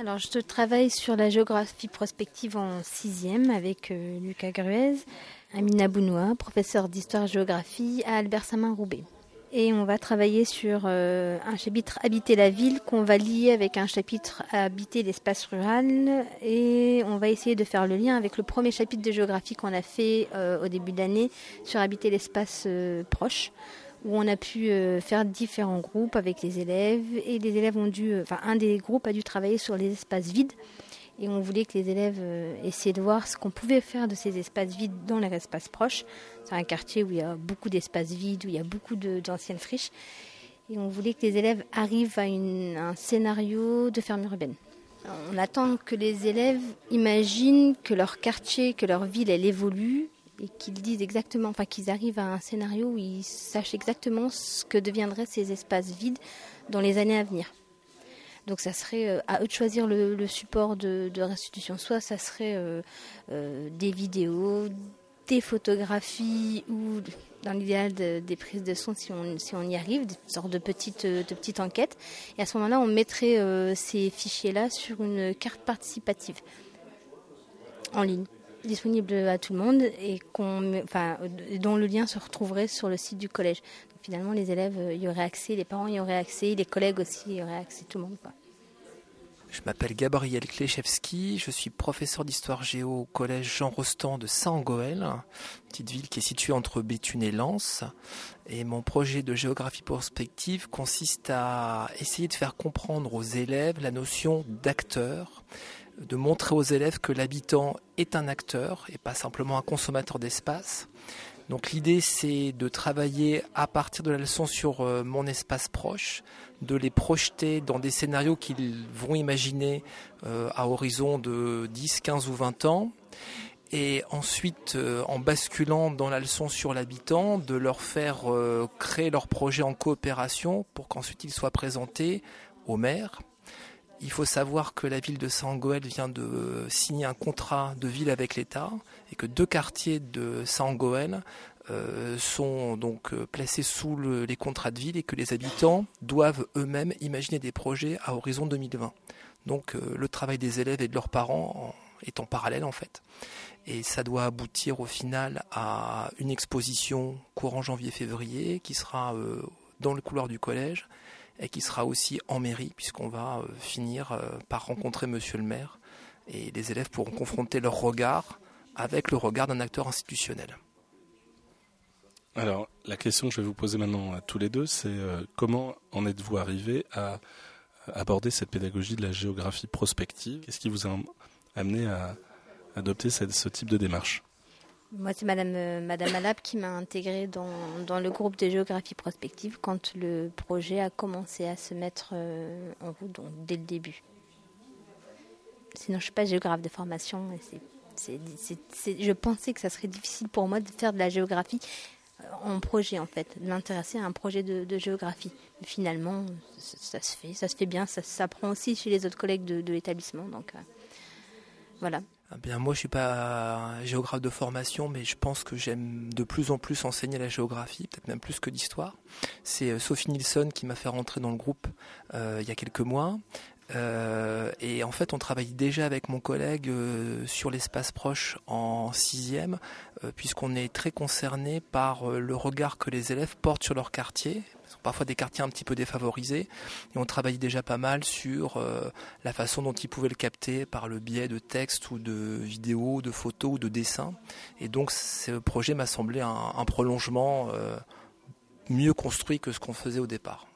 Alors, je travaille sur la géographie prospective en sixième avec euh, Lucas Gruez, Amina Bounoua, professeur d'histoire-géographie à Albert Samin-Roubaix. Et on va travailler sur euh, un chapitre Habiter la ville qu'on va lier avec un chapitre Habiter l'espace rural. Et on va essayer de faire le lien avec le premier chapitre de géographie qu'on a fait euh, au début d'année sur Habiter l'espace proche où on a pu euh, faire différents groupes avec les élèves et les élèves ont dû, euh, enfin un des groupes a dû travailler sur les espaces vides et on voulait que les élèves euh, essaient de voir ce qu'on pouvait faire de ces espaces vides dans les espaces proches. C'est un quartier où il y a beaucoup d'espaces vides, où il y a beaucoup d'anciennes friches et on voulait que les élèves arrivent à, un scénario de ferme urbaine. On attend que les élèves imaginent que leur quartier, que leur ville, elle évolue et qu'ils disent exactement, enfin qu'ils arrivent à un scénario où ils sachent exactement ce que deviendraient ces espaces vides dans les années à venir. Donc ça serait euh, à eux de choisir le, support de, restitution. Soit ça serait euh, euh, des vidéos, des photographies ou dans l'idéal des prises de son si on, si on y arrive, des sortes de petites, de petites enquêtes. Et à ce moment-là, on mettrait ces fichiers-là sur une carte participative en ligne disponible à tout le monde et dont le lien se retrouverait sur le site du collège. finalement, les élèves euh, y auraient accès, les parents y auraient accès, les collègues aussi y auraient accès, tout le monde. Je m'appelle Gabriel Klechewski, je suis professeur d'histoire géo au collège Jean Rostand de Saint-Goël, petite ville qui est située entre Béthune et Lens. Et mon projet de géographie prospective consiste à essayer de faire comprendre aux élèves la notion d'acteur de montrer aux élèves que l'habitant est un acteur et pas simplement un consommateur d'espace. Donc l'idée c'est de travailler à partir de la leçon sur euh, mon espace proche, de les projeter dans des scénarios qu'ils vont imaginer euh, à horizon de 10, 15 ou 20 ans. Et ensuite, euh, en basculant dans la leçon sur l'habitant, de leur faire créer leur projet en coopération pour qu'ensuite ils soient présentés au maire, il faut savoir que la ville de Saint-Goël vient de signer un contrat de ville avec l'État et que deux quartiers de Saint-Goël euh, sont donc euh, placés sous les contrats de ville et que les habitants doivent eux-mêmes imaginer des projets à horizon 2020. Donc euh, le travail des élèves et de leurs parents est en parallèle en fait. Et ça doit aboutir au final à une exposition courant janvier-février qui sera dans le couloir du collège et qui sera aussi en mairie, puisqu'on va euh, finir euh, par rencontrer monsieur le maire. Et les élèves pourront confronter leur regard avec le regard d'un acteur institutionnel. Alors, la question que je vais vous poser maintenant à tous les deux, c'est euh, comment en êtes-vous arrivé à aborder cette pédagogie de la géographie prospective? Qu'est-ce qui vous a amené à adopter ce type de démarche? Moi, c'est Madame, euh, Madame Alab qui m'a intégrée dans, dans, le groupe de géographie prospective quand le projet a commencé à se mettre euh, en route, donc dès le début. Sinon, je ne suis pas géographe de formation. Et je pensais que ça serait difficile pour moi de faire de la géographie euh, en projet, en fait, de m'intéresser à un projet de, géographie. finalement, ça, se fait, ça se fait bien, ça s'apprend aussi chez les autres collègues de, l'établissement. Donc, voilà. Eh bien, moi, je suis pas géographe de formation, mais je pense que j'aime de plus en plus enseigner la géographie, peut-être même plus que l'histoire. C'est euh, Sophie Nilsson qui m'a fait rentrer dans le groupe euh, il y a quelques mois. Euh, et en fait, on travaille déjà avec mon collègue sur l'espace proche en sixième, puisqu'on est très concerné par le regard que les élèves portent sur leur quartier. Sont parfois des quartiers un petit peu défavorisés, et on travaille déjà pas mal sur la façon dont ils pouvaient le capter par le biais de textes ou de vidéos, de photos ou de dessins. Et donc, ce projet m'a semblé un, prolongement mieux construit que ce qu'on faisait au départ.